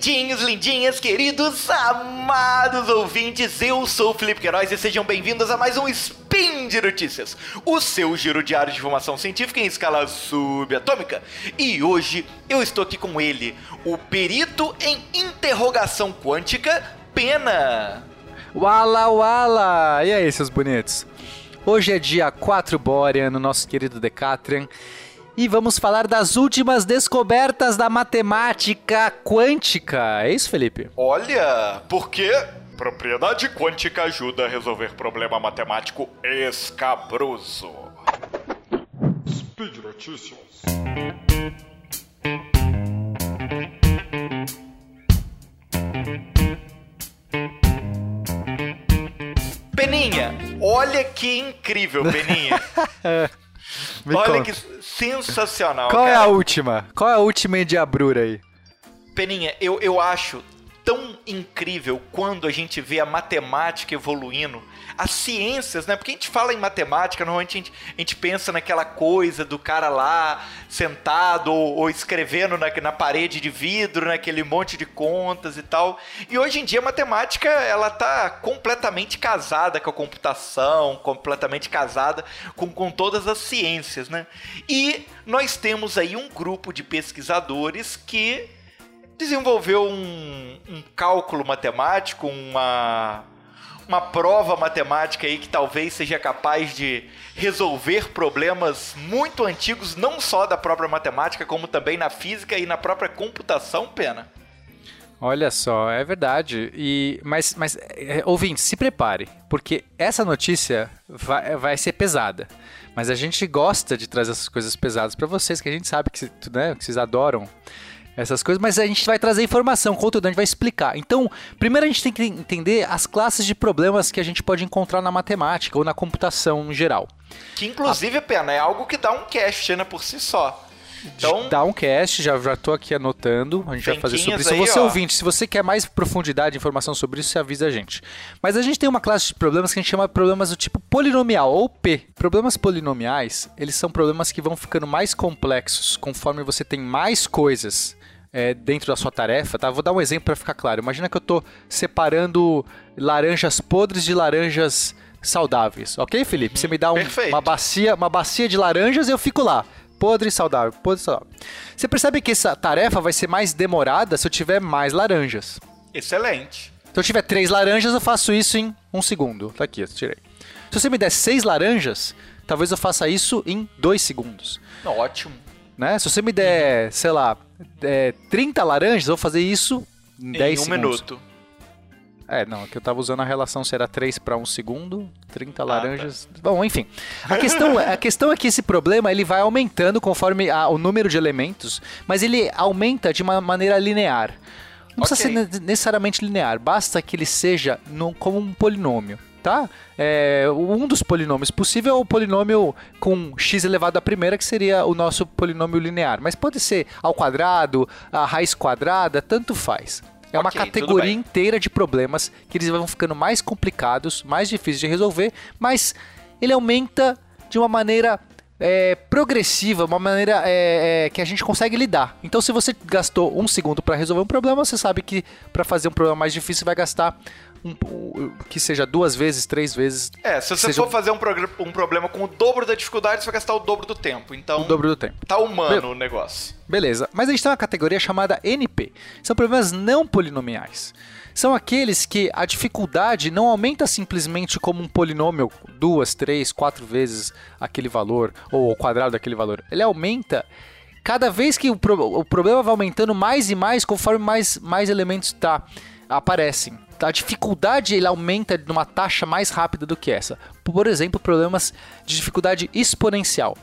Lindinhos, lindinhas, queridos, amados ouvintes, eu sou o Felipe Queiroz e sejam bem-vindos a mais um Spin de Notícias, o seu giro diário de informação científica em escala subatômica. E hoje eu estou aqui com ele, o perito em interrogação quântica, Pena. Wala Wala! E aí, seus bonitos? Hoje é dia 4 Borean, no nosso querido Decatrian, e vamos falar das últimas descobertas da matemática quântica. É isso, Felipe? Olha, porque propriedade quântica ajuda a resolver problema matemático escabroso. Speed Notícias. Peninha, olha que incrível, Peninha. Me olha conta. que sensacional. Qual é cara. a última? Qual é a última em diabrura aí? Peninha, eu, eu acho incrível quando a gente vê a matemática evoluindo, as ciências, né? Porque a gente fala em matemática, normalmente a gente, a gente pensa naquela coisa do cara lá sentado ou, ou escrevendo na, na parede de vidro, naquele monte de contas e tal. E hoje em dia a matemática, ela tá completamente casada com a computação, completamente casada com, com todas as ciências, né? E nós temos aí um grupo de pesquisadores que desenvolveu um, um cálculo matemático, uma, uma prova matemática aí que talvez seja capaz de resolver problemas muito antigos, não só da própria matemática, como também na física e na própria computação, Pena. Olha só, é verdade. E mas, mas é, ouvinte, se prepare, porque essa notícia vai, vai ser pesada. Mas a gente gosta de trazer essas coisas pesadas para vocês, que a gente sabe que, né, que vocês adoram essas coisas, mas a gente vai trazer informação, conteúdo, a gente vai explicar. Então, primeiro a gente tem que entender as classes de problemas que a gente pode encontrar na matemática ou na computação em geral. Que inclusive, Pena, é algo que dá um cast né, por si só. Então, Dá um cast, já, já tô aqui anotando. A gente vai fazer sobre isso. aí, você ó. ouvinte, se você quer mais profundidade, informação sobre isso, você avisa a gente. Mas a gente tem uma classe de problemas que a gente chama de problemas do tipo polinomial, ou P. Problemas polinomiais, eles são problemas que vão ficando mais complexos conforme você tem mais coisas é, dentro da sua tarefa, tá? Vou dar um exemplo para ficar claro. Imagina que eu tô separando laranjas podres de laranjas saudáveis, ok, Felipe? Você me dá um- uma bacia, uma bacia de laranjas e eu fico lá. Podre e saudável, podre e saudável. Você percebe que essa tarefa vai ser mais demorada se eu tiver mais laranjas. excelente. Se eu tiver três laranjas, eu faço isso em um segundo. Tá aqui, eu tirei. Se você me der seis laranjas, talvez eu faça isso em dois segundos. Ótimo. Né? Se você me der, sei lá, é, 30 laranjas, eu vou fazer isso em 10 em um segundos. minuto. É, não, é que eu tava usando a relação se era 3 para 1 segundo, 30 Ah, laranjas. Bom, enfim. A questão, a questão é que esse problema ele vai aumentando conforme a- o número de elementos, mas ele aumenta de uma maneira linear. Não precisa Ok. ser ne- necessariamente linear, basta que ele seja no- como um polinômio. Tá? É, um dos polinômios possível é o polinômio com x elevado à primeira, que seria o nosso polinômio linear. Mas pode ser ao quadrado, a raiz quadrada, tanto faz. É uma Ok, tudo categoria inteira de problemas que eles vão ficando mais complicados, mais difíceis de resolver, mas ele aumenta de uma maneira é, progressiva, uma maneira é, é, que a gente consegue lidar. Então, se você gastou um segundo para resolver um problema, você sabe que para fazer um problema mais difícil vai gastar um- que seja duas vezes, três vezes É, se você Seja for fazer um, um problema com o dobro da dificuldade, você vai gastar o dobro do tempo. Então, o dobro do tempo. tá humano Be- o negócio. Beleza, mas a gente tem uma categoria chamada NP. São problemas não polinomiais. São aqueles que a dificuldade não aumenta simplesmente como um polinômio duas, três, quatro vezes aquele valor, ou o quadrado daquele valor. Ele aumenta cada vez que o, pro- o problema vai aumentando mais e mais conforme mais, mais elementos tá, aparecem. A dificuldade ele aumenta numa taxa mais rápida do que essa. Por exemplo, problemas de dificuldade exponencial.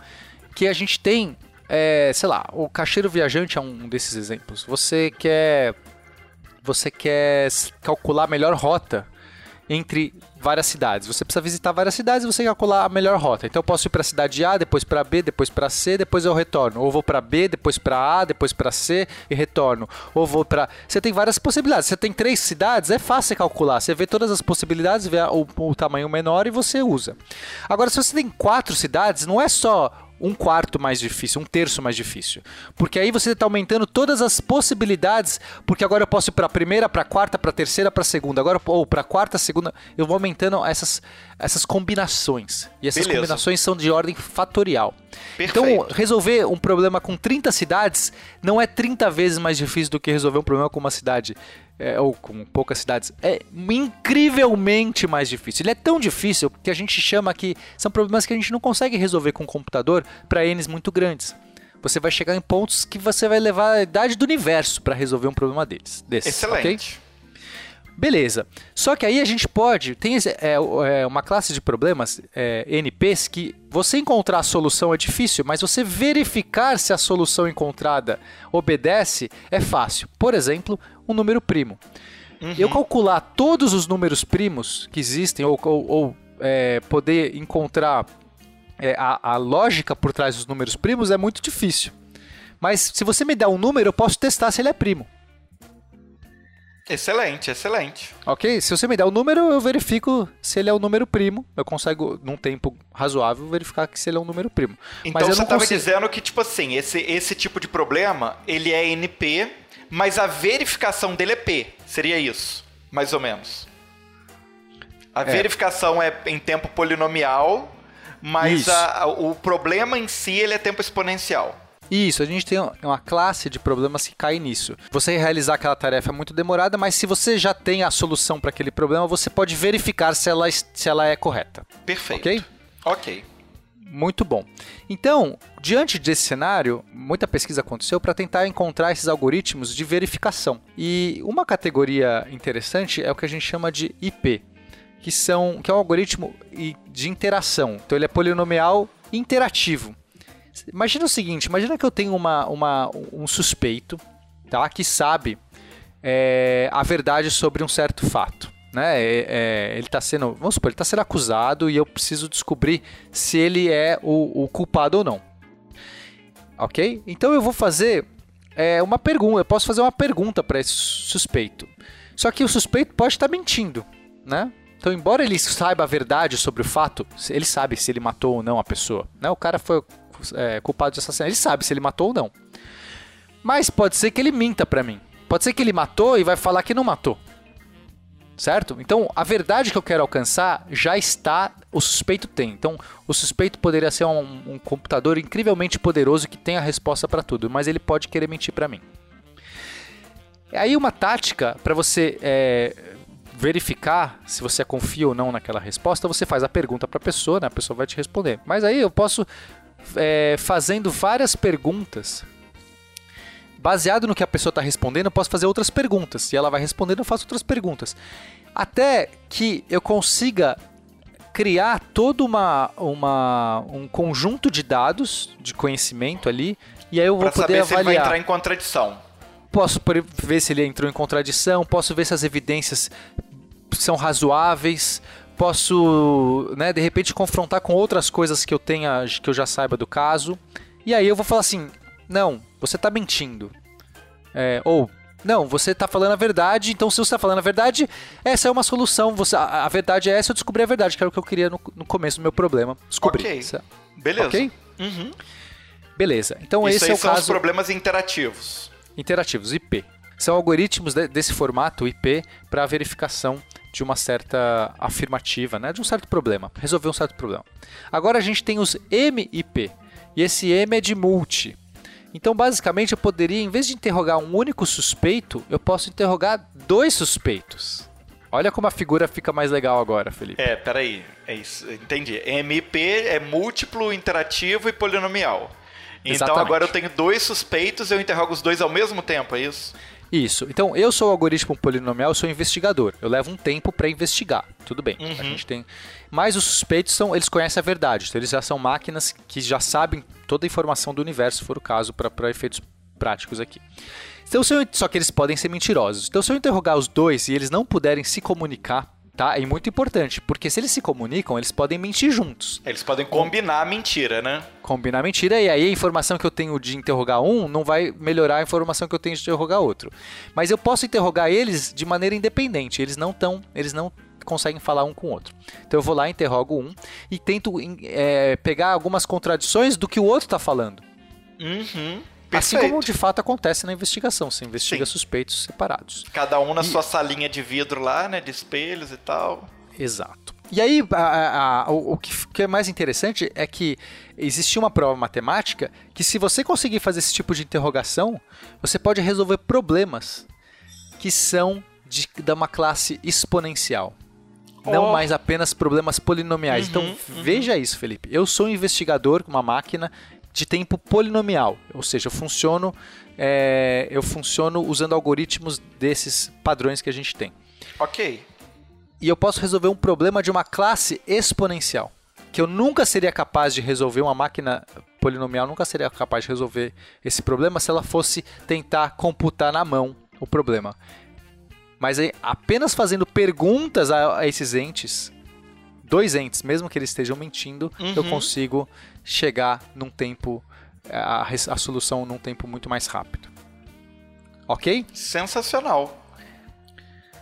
Que a gente tem, é, sei lá, o caixeiro viajante é um desses exemplos. Você quer você quer calcular a melhor rota entre várias cidades. Você precisa visitar várias cidades e você calcular a melhor rota. Então eu posso ir para a cidade A, depois para B, depois para C, depois eu retorno. Ou vou para B, depois para A, depois para C e retorno. Ou vou para. Você tem várias possibilidades. Você tem três cidades, é fácil calcular. Você vê todas as possibilidades, vê o, o tamanho menor e você usa. Agora, se você tem quatro cidades, não é só um quarto mais difícil, um terço mais difícil. Porque aí você está aumentando todas as possibilidades, porque agora eu posso ir para a primeira, para a quarta, para a terceira, para a segunda, agora ou para a quarta, segunda, eu vou aumentando essas, essas combinações. E essas Beleza. combinações são de ordem fatorial. Perfeito. Então, resolver um problema com 30 cidades não é 30 vezes mais difícil do que resolver um problema com uma cidade é, ou com poucas cidades. É incrivelmente mais difícil. Ele é tão difícil que a gente chama que são problemas que a gente não consegue resolver com o computador para N's muito grandes. Você vai chegar em pontos que você vai levar a idade do universo para resolver um problema deles. Desses? Excelente. Beleza. Só que aí a gente pode. Tem esse- é, é, uma classe de problemas, é, NPs, que você encontrar a solução é difícil, mas você verificar se a solução encontrada obedece é fácil. Por exemplo, um número primo. Eu calcular todos os números primos que existem, ou, ou- ou, é, poder encontrar é, a, a lógica por trás dos números primos é muito difícil. Mas se você me der um número, eu posso testar se ele é primo. Excelente, excelente. Ok? Se você me der o número, eu verifico se ele é um número primo. Eu consigo, num tempo razoável, verificar que se ele é um número primo. Então Mas você estava consigo... dizendo que, tipo assim, esse, esse tipo de problema, ele é NP, mas a verificação dele é P. Seria isso, mais ou menos. A verificação é em tempo polinomial, mas a- a- o problema em si ele é tempo exponencial. Isso, a gente tem uma classe de problemas que cai nisso. Você realizar aquela tarefa é muito demorada, mas se você já tem a solução para aquele problema, você pode verificar se ela, se ela é correta. Perfeito. Ok? Ok. Muito bom. Então, diante desse cenário, muita pesquisa aconteceu para tentar encontrar esses algoritmos de verificação. E uma categoria interessante é o que a gente chama de IP, que são que é um algoritmo de interação. Então ele é polinomial interativo. Imagina o seguinte, imagina que eu tenho uma, uma- um suspeito, tá, que sabe é, a verdade sobre um certo fato. Né? É- é, ele está sendo, vamos supor, ele está sendo acusado e eu preciso descobrir se ele é o, o culpado ou não. Ok? Então eu vou fazer é, uma pergunta. Eu posso fazer uma pergunta para esse suspeito. Só que o suspeito pode estar mentindo, né? Então, embora ele saiba a verdade sobre o fato, ele sabe se ele matou ou não a pessoa. Né? O cara foi é, culpado de assassinato, ele sabe se ele matou ou não. Mas pode ser que ele minta pra mim. Pode ser que ele matou e vai falar que não matou. Certo? Então, a verdade que eu quero alcançar já está, o suspeito tem. Então, o suspeito poderia ser um, um computador incrivelmente poderoso que tem a resposta para tudo, mas ele pode querer mentir para mim. Aí, uma tática para você é, verificar se você confia ou não naquela resposta, você faz a pergunta para a pessoa, né? a pessoa vai te responder. Mas aí eu posso, é, fazendo várias perguntas, baseado no que a pessoa está respondendo, eu posso fazer outras perguntas. E ela vai respondendo, eu faço outras perguntas. Até que eu consiga criar todo uma, uma, um conjunto de dados, de conhecimento ali, e aí eu vou Pra poder saber se ele vai avaliar. entrar em contradição. Posso ver se ele entrou em contradição, posso ver se as evidências são razoáveis, posso, né, de repente confrontar com outras coisas que eu tenha, que eu já saiba do caso. E aí eu vou falar assim: "Não, você está mentindo". É, ou não, você está falando a verdade, então se você está falando a verdade, essa é uma solução. Você, a, a verdade é essa, eu descobri a verdade, que era o que eu queria no, no começo do meu problema. Descobri. Ok. Isso- Beleza. Ok? Uhum. Beleza. Então Isso esse é o são os caso problemas interativos. interativos, IP. São algoritmos de- desse formato IP para verificação de uma certa afirmativa, né? de um certo problema, resolver um certo problema. Agora a gente tem os MIP, e esse M é de multi. Então, basicamente, eu poderia, em vez de interrogar um único suspeito, eu posso interrogar dois suspeitos. Olha como a figura fica mais legal agora, Felipe. É, peraí. É isso. Entendi. MP é múltiplo, interativo e polinomial. Então Exatamente. agora eu tenho dois suspeitos, eu interrogo os dois ao mesmo tempo, é isso? Isso. Então, eu sou o algoritmo polinomial, eu sou investigador. Eu levo um tempo para investigar. Tudo bem. Uhum. A gente tem. Mas os suspeitos são, eles conhecem a verdade. Então, eles já são máquinas que já sabem toda a informação do universo, se for o caso, para efeitos práticos aqui. Então, se eu- só que eles podem ser mentirosos. Então, se eu interrogar os dois e eles não puderem se comunicar, tá? É muito importante, porque se eles se comunicam, eles podem mentir juntos Eles podem combinar a mentira, né? combinar mentira e aí a informação que eu tenho de interrogar um não vai melhorar a informação que eu tenho de interrogar outro. Mas eu posso interrogar eles de maneira independente, eles não estão, eles não conseguem falar um com o outro. Então eu vou lá, interrogo um e tento é, pegar algumas contradições do que o outro está falando. Uhum. Assim Perfeito. como de fato acontece na investigação, você investiga Sim. suspeitos separados. Cada um na E- sua salinha de vidro lá, né? De espelhos e tal. Exato. E aí, a- a- o, o que é mais interessante é que existia uma prova matemática que, se você conseguir fazer esse tipo de interrogação, você pode resolver problemas que são de, de uma classe exponencial. Não Oh. mais apenas problemas polinomiais. Uhum, então, uhum. veja isso, Felipe. Eu sou um investigador com uma máquina de tempo polinomial. Ou seja, eu funciono, é, eu funciono usando algoritmos desses padrões que a gente tem Ok. e eu posso resolver um problema de uma classe exponencial. Que eu nunca seria capaz de resolver, uma máquina polinomial nunca seria capaz de resolver esse problema se ela fosse tentar computar na mão o problema. Mas apenas fazendo perguntas a, a esses entes, dois entes, mesmo que eles estejam mentindo, eu Uhum. consigo chegar num tempo, a, res- a solução num tempo muito mais rápido. Ok? Sensacional.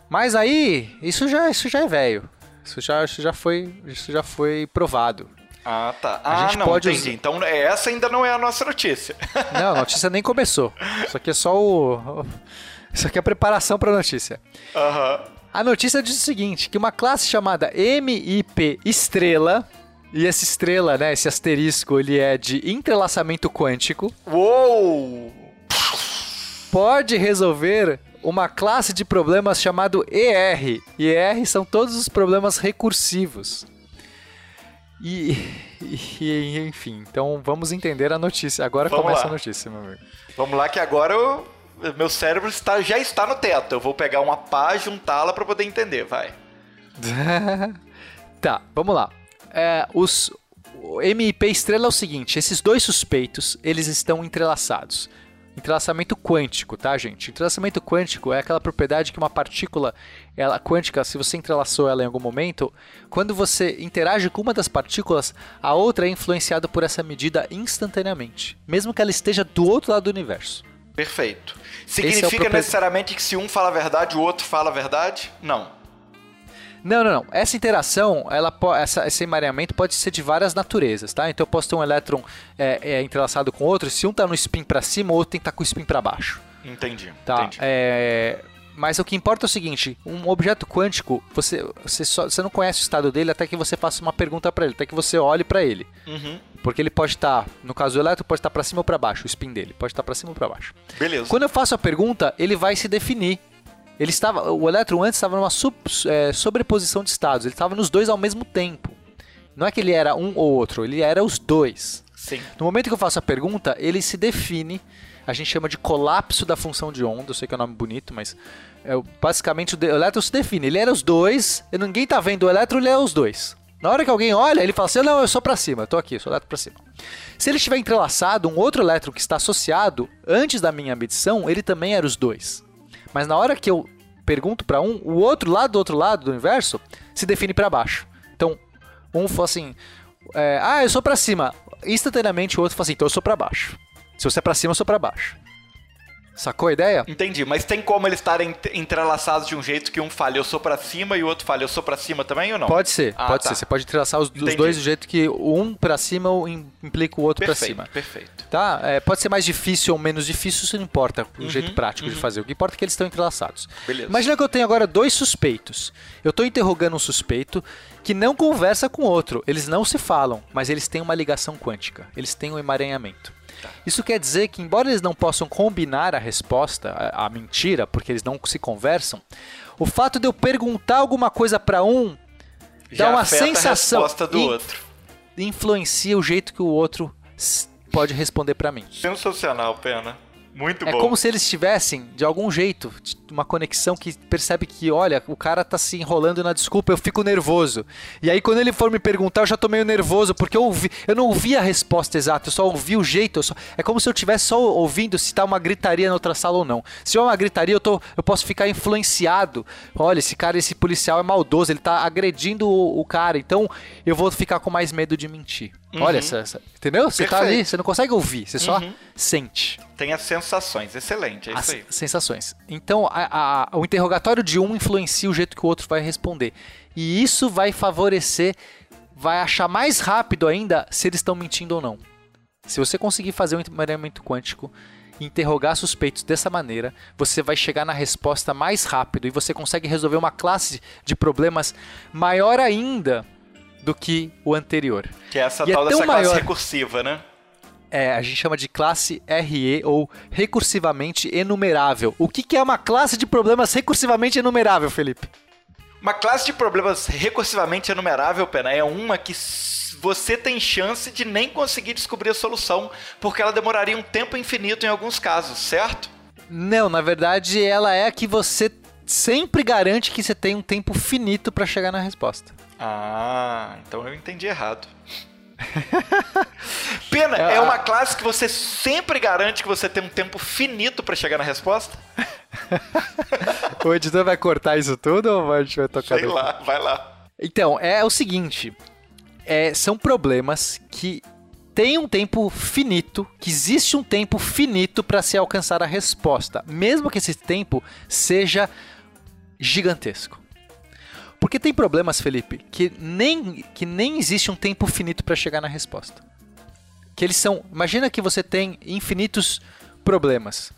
Mas aí, isso já, isso já é velho. Isso já, isso já foi, isso já foi provado. Ah, tá. A ah, gente não, pode entendi. usar- Então essa ainda não é a nossa notícia. Não, a notícia nem começou. Isso aqui é só o- isso aqui é a preparação para a notícia. Aham. A notícia diz o seguinte, que uma classe chamada MIP estrela, e essa estrela, né, esse asterisco, ele é de entrelaçamento quântico, Uou! pode resolver uma classe de problemas chamado ER. E ER são todos os problemas recursivos. E, e- enfim, então vamos entender a notícia. Agora Vamos começa lá. a notícia, meu amigo. Vamos lá que agora eu- meu cérebro está, já está no teto. Eu vou pegar uma pá, juntá-la para poder entender, vai. tá, vamos lá. É, os, o MIP estrela é o seguinte: esses dois suspeitos eles estão entrelaçados. Entrelaçamento quântico, tá, gente? Entrelaçamento quântico é aquela propriedade que uma partícula, ela quântica, se você entrelaçou ela em algum momento, quando você interage com uma das partículas, a outra é influenciada por essa medida instantaneamente, mesmo que ela esteja do outro lado do universo. Perfeito. é Significa propre- necessariamente que se um fala a verdade, o outro fala a verdade? Não. Não, não, não. Essa interação, ela essa, esse emaranhamento pode ser de várias naturezas, tá? Então eu posso ter um elétron é, é, entrelaçado com outro, se um tá no spin para cima, o outro tem que estar com o spin para baixo, Entendi. tá? Entendi. É, mas o que importa é o seguinte, um objeto quântico, você, você, só, você não conhece o estado dele até que você faça uma pergunta para ele, até que você olhe para ele. Uhum. Porque ele pode estar, no caso do elétron, pode estar para cima ou para baixo, o spin dele, pode estar para cima ou para baixo. Beleza. Quando eu faço a pergunta, ele vai se definir. Ele estava, o elétron antes estava numa sub- é, sobreposição de estados. Ele estava nos dois ao mesmo tempo. Não é que ele era um ou outro, ele era os dois. Sim. No momento que eu faço a pergunta, ele se define. A gente chama de colapso da função de onda. Eu sei que é um nome bonito, mas é, basicamente o, elétron se define. Ele era os dois. E ninguém tá vendo o elétron, ele é os dois. Na hora que alguém olha, ele fala assim: não, eu sou pra cima, eu tô aqui, eu sou elétron pra cima. Se ele estiver entrelaçado, um outro elétron que está associado antes da minha medição, ele também era os dois. Mas na hora que eu pergunto pra um, o outro lado do outro lado do universo se define pra baixo. Então, um fala assim: é, ah, eu sou pra cima. Instantaneamente o outro fala assim: então eu sou pra baixo. Se você é pra cima, eu sou pra baixo. Sacou a ideia? Entendi, mas tem como eles estarem ent- entrelaçados de um jeito que um fale eu sou pra cima e o outro fale eu sou pra cima também ou não? Pode ser, Ah, pode tá. ser. Você pode entrelaçar os, os dois do jeito que um pra cima im- implica o outro pra Perfeito, cima. perfeito. Tá? É, pode ser mais difícil ou menos difícil, isso não importa o Uhum, jeito prático de fazer. O que importa é que eles estão entrelaçados. Beleza. Imagina que eu tenho agora dois suspeitos. Eu estou interrogando um suspeito que não conversa com outro. Eles não se falam, mas eles têm uma ligação quântica. Eles têm um emaranhamento. Isso quer dizer que, embora eles não possam combinar a resposta, a, a mentira, porque eles não se conversam, o fato de eu perguntar alguma coisa para um Já dá uma sensação a resposta do e outro. influencia o jeito que o outro pode responder para mim. Sensacional, Pena. Muito É bom. como se eles tivessem, de algum jeito, uma conexão que percebe que, olha, o cara tá se enrolando na desculpa, eu fico nervoso. E aí, quando ele for me perguntar, eu já tô meio nervoso, porque eu, ouvi, eu não ouvi a resposta exata, eu só ouvi o jeito. eu só- é como se eu estivesse só ouvindo se tá uma gritaria na outra sala ou não. Se é uma gritaria, eu, tô, eu posso ficar influenciado. Olha, esse cara, esse policial é maldoso, ele tá agredindo o, o cara, então eu vou ficar com mais medo de mentir. Olha, essa, essa- entendeu? Você tá ali, você não consegue ouvir, você só Uhum. sente Tem as sensações. Excelente, é as isso aí. sensações. Então, a- a- o interrogatório de um influencia o jeito que o outro vai responder. E isso vai favorecer, vai achar mais rápido ainda se eles estão mentindo ou não. Se você conseguir fazer um emaranhamento quântico e interrogar suspeitos dessa maneira, você vai chegar na resposta mais rápido e você consegue resolver uma classe de problemas maior ainda do que o anterior. Que é essa E é tal tão dessa classe maior. recursiva, né? É, a gente chama de classe RE ou recursivamente enumerável. O que, que é uma classe de problemas recursivamente enumerável, Felipe? Uma classe de problemas recursivamente enumerável, Pena, é uma que você tem chance de nem conseguir descobrir a solução, porque ela demoraria um tempo infinito em alguns casos, certo? Não, na verdade, ela é a que você sempre garante que você tem um tempo finito para chegar na resposta. Ah, então eu entendi errado. Pena, é uma classe que você sempre garante que você tem um tempo finito pra chegar na resposta? O editor vai cortar isso tudo ou a gente vai tocar? Sei daqui? lá, vai lá. Então, é o seguinte: é, são problemas que têm um tempo finito, que existe um tempo finito para se alcançar a resposta, mesmo que esse tempo seja gigantesco. Porque tem problemas, Felipe, que nem, que nem existe um tempo finito para chegar na resposta. Que eles são. Imagina que você tem infinitos problemas.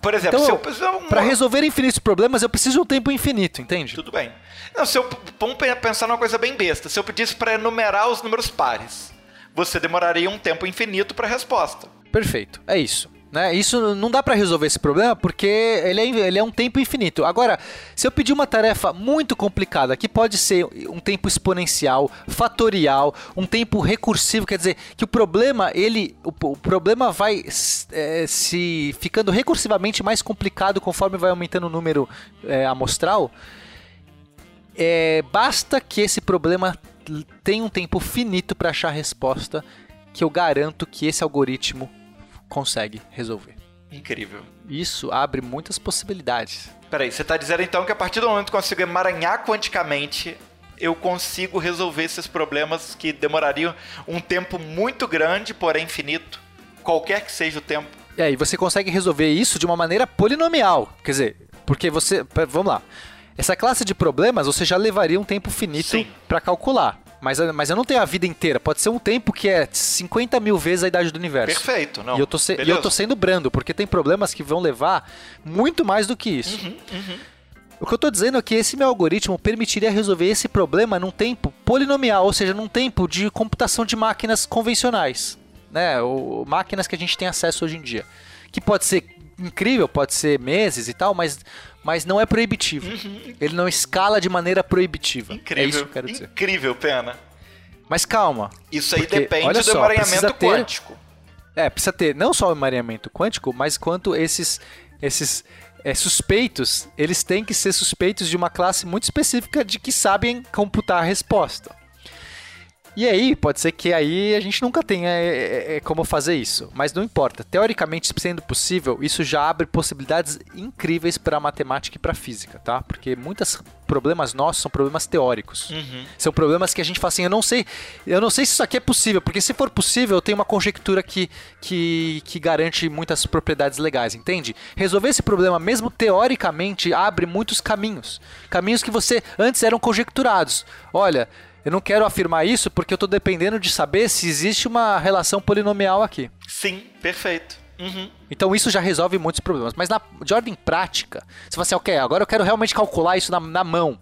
Por exemplo, Então, se eu um... Para resolver infinitos problemas, eu preciso de um tempo infinito, entende? Tudo bem. Não, se eu vamos pe- pensar numa coisa bem besta. Se eu pedisse para enumerar os números pares, você demoraria um tempo infinito para a resposta. Perfeito, é isso. Né? Isso não dá para resolver esse problema porque ele é, ele é um tempo infinito. Agora, se eu pedir uma tarefa muito complicada, que pode ser um tempo exponencial, fatorial, um tempo recursivo, quer dizer que o problema ele, o, o problema vai é, se ficando recursivamente mais complicado conforme vai aumentando o número é, amostral. É, basta que esse problema tenha um tempo finito para achar a resposta, que eu garanto que esse algoritmo consegue resolver. Incrível. Isso abre muitas possibilidades. Peraí, você está dizendo então que a partir do momento que eu consigo emaranhar quanticamente, eu consigo resolver esses problemas que demorariam um tempo muito grande, porém infinito, qualquer que seja o tempo. E aí você consegue resolver isso de uma maneira polinomial. Quer dizer, porque você. Vamos lá. Essa classe de problemas você já levaria um tempo finito para calcular. Mas, mas eu não tenho a vida inteira. Pode ser um tempo que é 50 mil vezes a idade do universo. Perfeito, não. E eu, tô se- eu tô sendo brando, porque tem problemas que vão levar muito mais do que isso. Uhum, O que eu tô dizendo é que esse meu algoritmo permitiria resolver esse problema num tempo polinomial, ou seja, num tempo de computação de máquinas convencionais, né? Ou máquinas que a gente tem acesso hoje em dia. Que pode ser incrível, pode ser meses e tal, mas, mas não é proibitivo. Ele não escala de maneira proibitiva. Uhum. Incrível. É isso que eu quero dizer. Incrível, Pena. Mas calma. Isso aí Porque, depende olha do só, precisa emaranhamento ter- quântico. É, precisa ter não só o emaranhamento quântico, mas quanto esses, esses é, suspeitos, eles têm que ser suspeitos de uma classe muito específica de que sabem computar a resposta. E aí, pode ser que aí a gente nunca tenha é, é, é, como fazer isso, mas não importa. Teoricamente, sendo possível, isso já abre possibilidades incríveis para a matemática e para a física, tá? Porque muitos problemas nossos são problemas teóricos. Uhum. São problemas que a gente fala assim, eu não sei, eu não sei se isso aqui é possível, porque se for possível, eu tenho uma conjectura que, que, que garante muitas propriedades legais, entende? Resolver esse problema, mesmo teoricamente, abre muitos caminhos. Caminhos que você antes eram conjecturados. Olha, eu não quero afirmar isso porque eu estou dependendo de saber se existe uma relação polinomial aqui. Sim, perfeito. Uhum. Então isso já resolve muitos problemas. Mas na, de ordem prática, você fala assim, ok, agora eu quero realmente calcular isso na, na mão.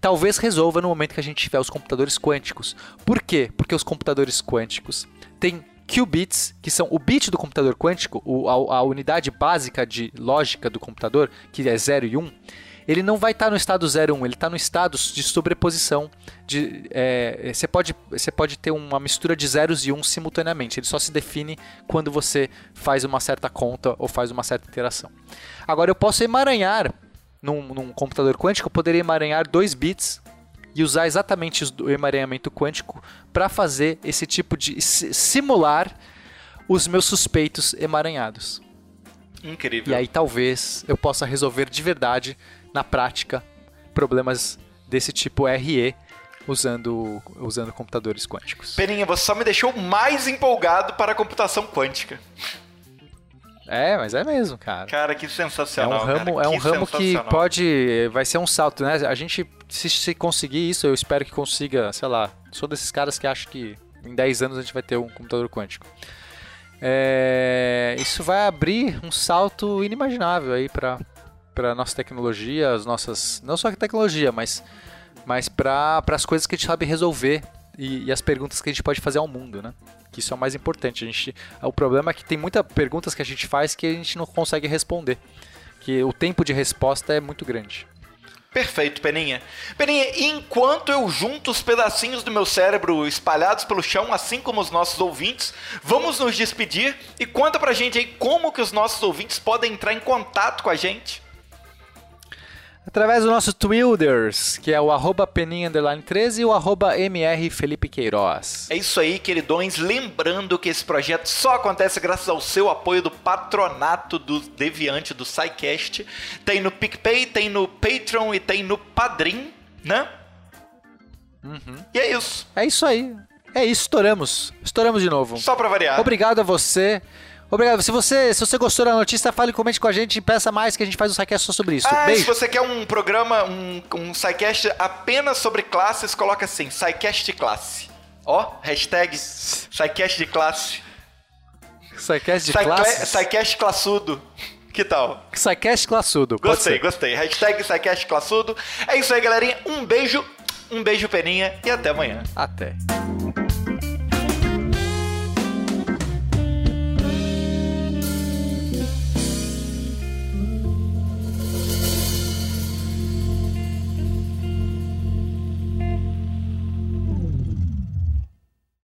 Talvez resolva no momento que a gente tiver os computadores quânticos. Por quê? Porque os computadores quânticos têm qubits, que são o bit do computador quântico, a, a unidade básica de lógica do computador, que é 0 e 1. Ele não vai estar no estado 0 e 1, ele está no estado de sobreposição. De, é, você, pode, você pode ter uma mistura de zeros e uns simultaneamente. Ele só se define quando você faz uma certa conta ou faz uma certa interação. Agora eu posso emaranhar num, num computador quântico, eu poderia emaranhar dois bits e usar exatamente o emaranhamento quântico para fazer esse tipo de si- simular os meus suspeitos emaranhados. Incrível. E aí talvez eu possa resolver de verdade, na prática, problemas desse tipo RE usando, usando computadores quânticos. Peninha, você só me deixou mais empolgado para a computação quântica. É, mas é mesmo, cara. Cara, que É sensacional. um ramo, cara, é um ramo que pode. Vai ser um salto, né? A gente, se, se conseguir isso, eu espero que consiga, sei lá. Sou desses caras que acham que em 10 anos a gente vai ter um computador quântico. É, isso vai abrir um salto inimaginável aí para para nossa tecnologia, as nossas. Não só a tecnologia, mas, mas para as coisas que a gente sabe resolver e, e as perguntas que a gente pode fazer ao mundo, né? Que isso é o mais importante. A gente, o problema é que tem muitas perguntas que a gente faz que a gente não consegue responder. Que o tempo de resposta é muito grande. Perfeito, Peninha. Peninha, enquanto eu junto os pedacinhos do meu cérebro espalhados pelo chão, assim como os nossos ouvintes, vamos nos despedir e conta pra gente aí como que os nossos ouvintes podem entrar em contato com a gente. Através do nosso Twilders, que é o arroba peninha underline 13 e o arroba mr Felipe Queiroz. É isso aí, queridões. Lembrando que esse projeto só acontece graças ao seu apoio do patronato do Deviante do SciCast. Tem no PicPay, tem no Patreon e tem no Padrim, né? E é isso. É isso aí. É isso, estouramos. Estouramos de novo. Só pra variar. Obrigado a você. Obrigado. Se você, se você gostou da notícia, fale, comente com a gente e peça mais que a gente faz um SciCast só sobre isso. Ah, Beijo. se você quer um programa, um, um SciCast apenas sobre classes, coloca assim, de classe. Ó, hashtag SciCast de classe. SciCast de classe. SciCast classudo. Que tal? SciCast classudo. Gostei, gostei. Hashtag SciCast classudo. É isso aí, galerinha. Um beijo, um beijo, Peninha, e até amanhã. Até.